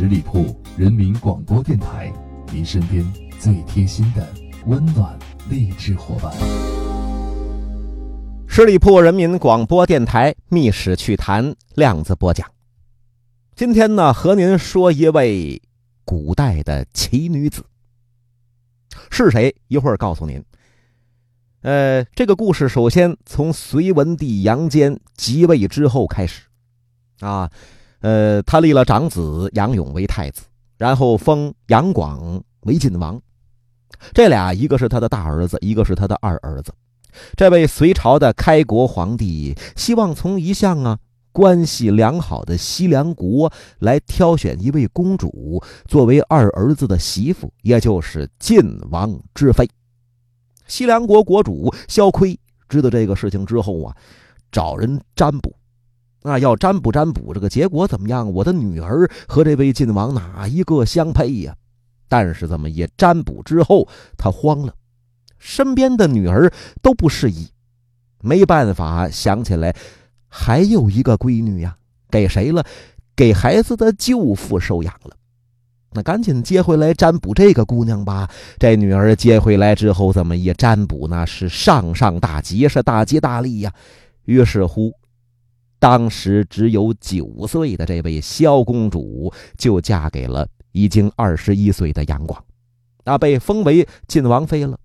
十里铺人民广播电台，您身边最贴心的温暖励志伙伴。十里铺人民广播电台《密史趣谈》量子播讲。今天呢，和您说一位古代的奇女子，是谁？一会儿告诉您。呃，这个故事首先从隋文帝杨坚即位之后开始，啊，呃，他立了长子杨勇为太子，然后封杨广为晋王。这俩一个是他的大儿子，一个是他的二儿子。这位隋朝的开国皇帝希望从一向啊关系良好的西凉国来挑选一位公主作为二儿子的媳妇，也就是晋王之妃。西凉国国主萧岿知道这个事情之后啊，找人占卜，那，要占卜占卜这个结果怎么样？我的女儿和这位晋王哪一个相配呀？但是这么一占卜之后，他慌了，身边的女儿都不适宜，没办法想起来还有一个闺女呀，给谁了？给孩子的舅父收养了。那赶紧接回来占卜这个姑娘吧。这女儿接回来之后，这么一占卜呢，是上上大吉，是大吉大利呀。于是乎，当时只有九岁的这位萧公主就嫁给了已经二十一岁的杨广，那被封为晋王妃了。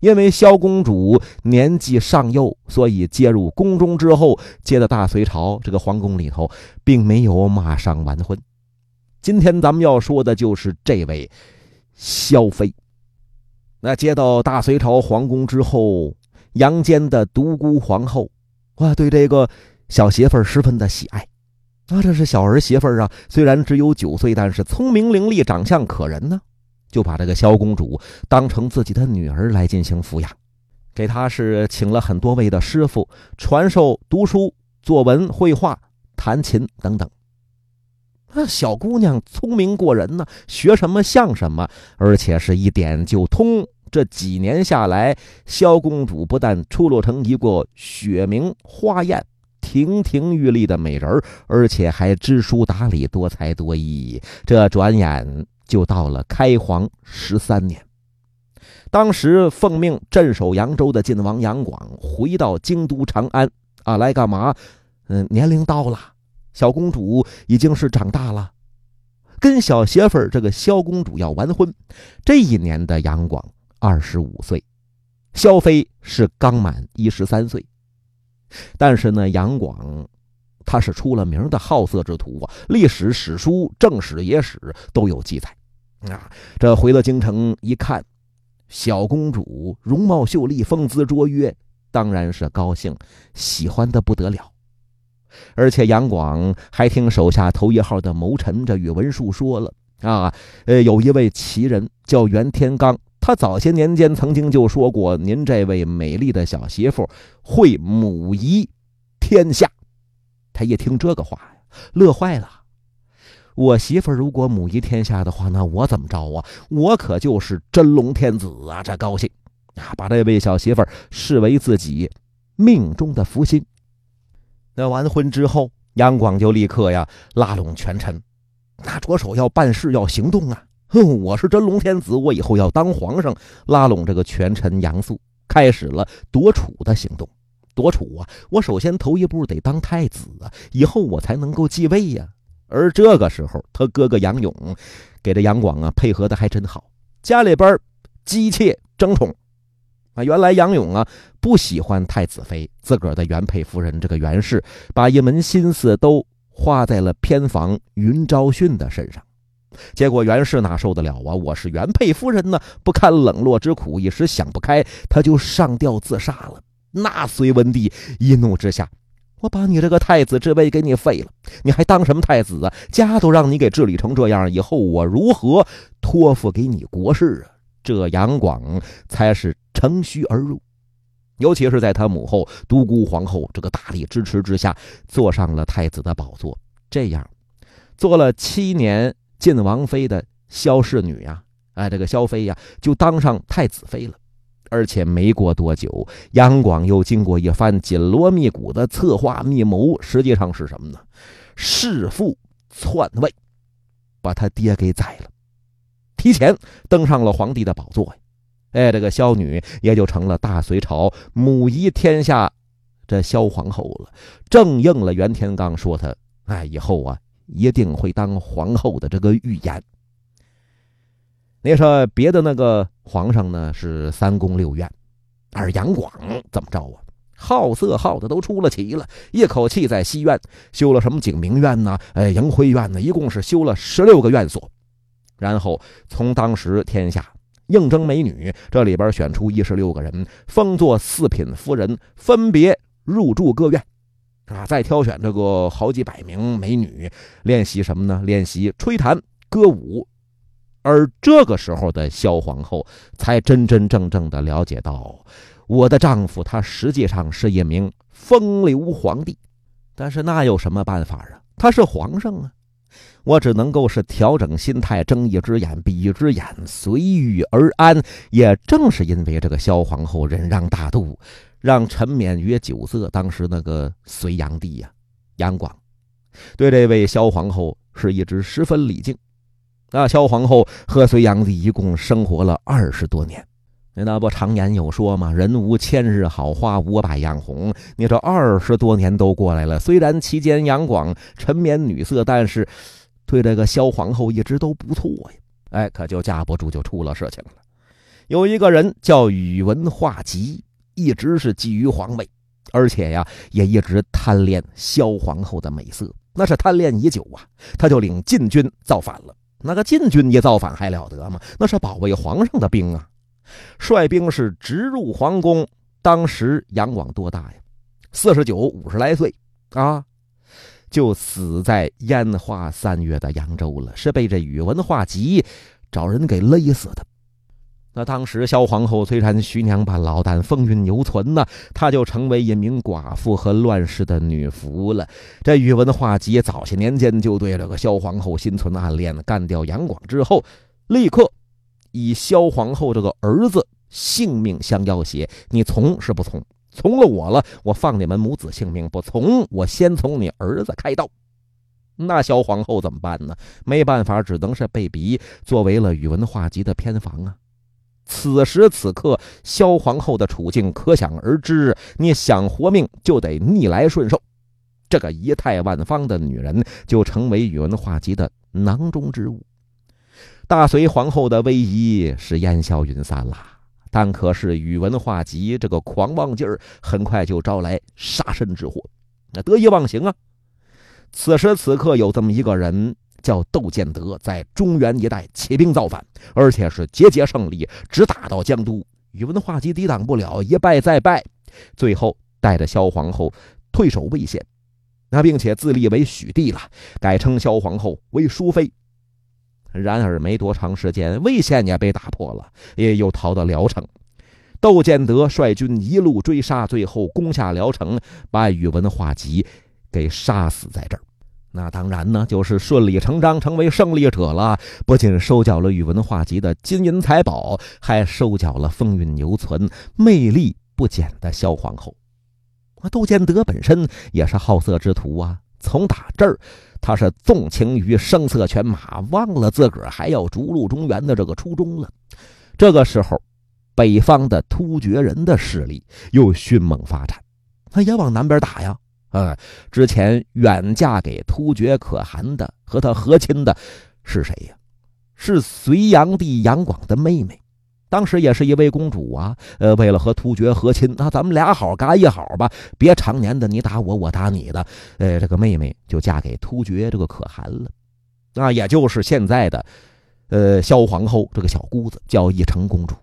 因为萧公主年纪尚幼，所以接入宫中之后，接到大隋朝这个皇宫里头，并没有马上完婚。今天咱们要说的就是这位萧妃。那接到大隋朝皇宫之后，杨坚的独孤皇后哇，对这个小媳妇儿十分的喜爱。啊，这是小儿媳妇儿啊，虽然只有九岁，但是聪明伶俐，长相可人呢，就把这个萧公主当成自己的女儿来进行抚养，给她是请了很多位的师傅传授读书、作文、绘画、弹琴等等。那小姑娘聪明过人呢，学什么像什么，而且是一点就通。这几年下来，萧公主不但出落成一个雪明花艳、亭亭玉立的美人而且还知书达理、多才多艺。这转眼就到了开皇十三年，当时奉命镇守扬州的晋王杨广回到京都长安啊，来干嘛？嗯，年龄到了。小公主已经是长大了，跟小媳妇儿这个萧公主要完婚。这一年的杨广二十五岁，萧妃是刚满一十三岁。但是呢，杨广他是出了名的好色之徒啊，历史史书、正史、野史都有记载。啊，这回了京城一看，小公主容貌秀丽，风姿卓约，当然是高兴，喜欢的不得了。而且杨广还听手下头一号的谋臣这宇文述说了啊，呃，有一位奇人叫袁天罡，他早些年间曾经就说过，您这位美丽的小媳妇会母仪天下。他一听这个话呀，乐坏了。我媳妇如果母仪天下的话，那我怎么着啊？我可就是真龙天子啊！这高兴啊，把这位小媳妇视为自己命中的福星。那完婚之后，杨广就立刻呀拉拢权臣，那着手要办事要行动啊！哼，我是真龙天子，我以后要当皇上，拉拢这个权臣杨素，开始了夺储的行动。夺储啊，我首先头一步得当太子啊，以后我才能够继位呀。而这个时候，他哥哥杨勇给这杨广啊配合的还真好，家里边姬妾争宠。啊，原来杨勇啊不喜欢太子妃，自个儿的原配夫人这个袁氏，把一门心思都花在了偏房云昭训的身上。结果袁氏哪受得了啊？我是原配夫人呢，不堪冷落之苦，一时想不开，他就上吊自杀了。那隋文帝一怒之下，我把你这个太子之位给你废了，你还当什么太子啊？家都让你给治理成这样，以后我如何托付给你国事啊？这杨广才是。乘虚而入，尤其是在他母后独孤皇后这个大力支持之下，坐上了太子的宝座。这样，做了七年晋王妃的萧氏女呀，哎，这个萧妃呀，就当上太子妃了。而且没过多久，杨广又经过一番紧锣密鼓的策划密谋，实际上是什么呢？弑父篡位。把他爹给宰了，提前登上了皇帝的宝座呀。哎，这个萧女也就成了大隋朝母仪天下这萧皇后了，正应了袁天罡说他哎以后啊一定会当皇后的这个预言。你说别的那个皇上呢是三宫六院，而杨广怎么着啊？好色好的都出了奇了，一口气在西院修了什么景明院呢？哎，迎辉院呢？一共是修了十六个院所，然后从当时天下应征美女，这里边选出一十六个人，封作四品夫人，分别入住各院，啊，再挑选这个好几百名美女练习什么呢？练习吹弹歌舞。而这个时候的萧皇后才真真正正的了解到。我的丈夫，他实际上是一名风流皇帝，但是那有什么办法啊？他是皇上啊，我只能够是调整心态，睁一只眼闭一只眼，随遇而安。也正是因为这个萧皇后忍让大度，让沉湎于酒色。当时那个隋炀帝呀，杨广，对这位萧皇后是一直十分礼敬。那萧皇后和隋炀帝一共生活了二十多年。那不常言有说吗？人无千日好，花无百样红。你这二十多年都过来了，虽然期间杨广沉湎女色，但是对这个萧皇后一直都不错呀。哎，可就架不住就出了事情了。有一个人叫宇文化及，一直是觊觎皇位，而且呀，也一直贪恋萧皇后的美色，那是贪恋已久啊。他就领禁军造反了。那个禁军一造反还了得吗？那是保卫皇上的兵啊。率兵是直入皇宫。当时杨广多大呀？四十九，五十来岁啊，就死在烟花三月的扬州了，是被这宇文化及找人给勒死的。那当时萧皇后虽然徐娘半老，但风韵犹存呢，她就成为一名寡妇和乱世的女仆了。这宇文化及早些年间就对这个萧皇后心存暗恋，干掉杨广之后，立刻。以萧皇后这个儿子性命相要挟，你从是不从？从了我了，我放你们母子性命；不从，我先从你儿子开刀。那萧皇后怎么办呢？没办法，只能是被逼作为了宇文化及的偏房啊。此时此刻，萧皇后的处境可想而知。你想活命，就得逆来顺受。这个仪态万方的女人，就成为宇文化及的囊中之物。大隋皇后的威仪是烟消云散了，但可是宇文化及这个狂妄劲儿，很快就招来杀身之祸，那得意忘形啊！此时此刻，有这么一个人叫窦建德，在中原一带起兵造反，而且是节节胜利，直打到江都。宇文化及抵挡不了，一败再败，最后带着萧皇后退守魏县，那并且自立为许帝了，改称萧皇后为淑妃。然而没多长时间，魏县也被打破了，也又逃到聊城。窦建德率军一路追杀，最后攻下聊城，把宇文化及给杀死在这儿。那当然呢，就是顺理成章成为胜利者了。不仅收缴了宇文化及的金银财宝，还收缴了风韵犹存、魅力不减的萧皇后。窦建德本身也是好色之徒啊，从打这儿。他是纵情于声色犬马，忘了自个儿还要逐鹿中原的这个初衷了。这个时候，北方的突厥人的势力又迅猛发展，他也往南边打呀。呃，之前远嫁给突厥可汗的，和他和亲的是谁呀？是隋炀帝杨广的妹妹。当时也是一位公主啊，呃，为了和突厥和亲，那咱们俩好嘎一好吧，别常年的你打我，我打你的。呃，这个妹妹就嫁给突厥这个可汗了，那，也就是现在的，呃，萧皇后这个小姑子叫义成公主，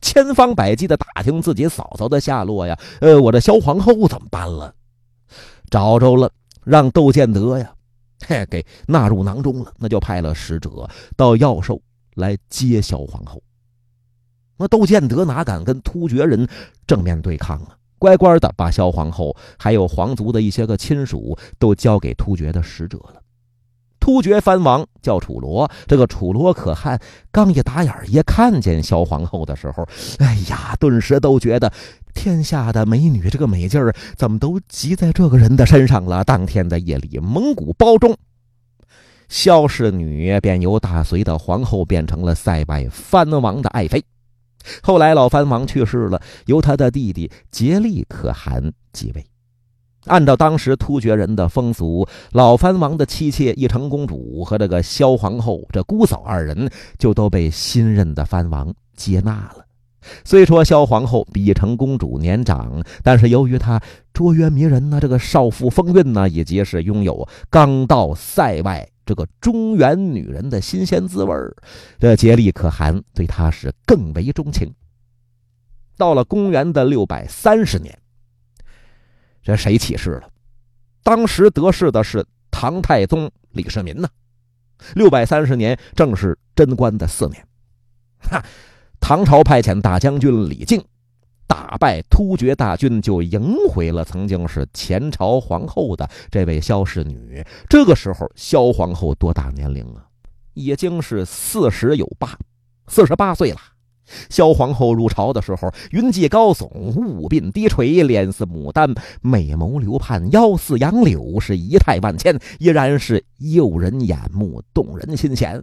千方百计的打听自己嫂嫂的下落呀。呃，我这萧皇后怎么办了？找着了，让窦建德呀，嘿，给纳入囊中了。那就派了使者到要寿来接萧皇后。那窦建德哪敢跟突厥人正面对抗啊？乖乖的把萧皇后还有皇族的一些个亲属都交给突厥的使者了。突厥藩王叫楚罗，这个楚罗可汗刚一打眼一看见萧皇后的时候，哎呀，顿时都觉得天下的美女这个美劲儿怎么都集在这个人的身上了。当天的夜里，蒙古包中，萧氏女便由大隋的皇后变成了塞外藩王的爱妃。后来老藩王去世了，由他的弟弟颉利可汗继位。按照当时突厥人的风俗，老藩王的妻妾义成公主和这个萧皇后这姑嫂二人就都被新任的藩王接纳了。虽说萧皇后比成公主年长，但是由于她卓约迷人呢，这个少妇风韵呢，以及是拥有刚到塞外这个中原女人的新鲜滋味儿这颉利可汗对她是更为钟情。到了公元的六百三十年。这谁起事了？当时得势的是唐太宗李世民呢。六百三十年正是贞观的四年，哈，唐朝派遣大将军李靖打败突厥大军，就迎回了曾经是前朝皇后的这位萧氏女。这个时候，萧皇后多大年龄啊？已经是四十有八，四十八岁了。萧皇后入朝的时候，云髻高耸，雾鬓低垂，脸似牡丹，美眸流盼，腰似杨柳，是仪态万千，依然是诱人眼目，动人心弦。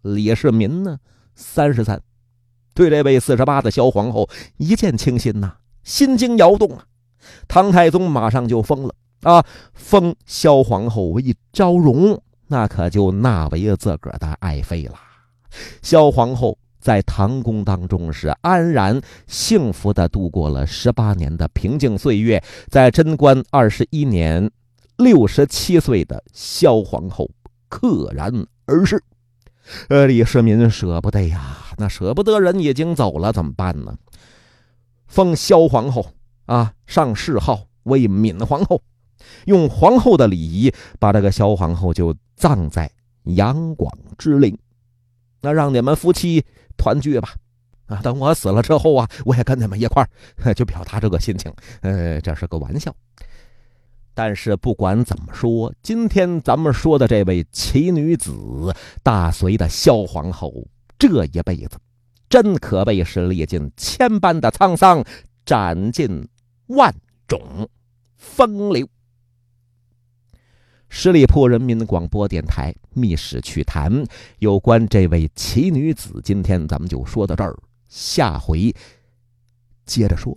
李世民呢，三十三，对这位四十八的萧皇后一见倾心呐，心惊摇动啊。唐太宗马上就封了啊，封萧皇后为昭容，那可就纳为自个儿的爱妃了。萧皇后。在唐宫当中是安然幸福的度过了十八年的平静岁月，在贞观二十一年，六十七岁的萧皇后溘然而逝。呃，李世民舍不得呀，那舍不得人已经走了，怎么办呢？封萧皇后啊，上谥号为敏皇后，用皇后的礼仪把这个萧皇后就葬在杨广之陵，那让你们夫妻。团聚吧，啊！等我死了之后啊，我也跟你们一块儿，就表达这个心情。呃，这是个玩笑。但是不管怎么说，今天咱们说的这位奇女子，大隋的萧皇后，这一辈子真可谓是历尽千般的沧桑，斩尽万种风流。十里铺人民广播电台《密史趣谈》有关这位奇女子，今天咱们就说到这儿，下回接着说。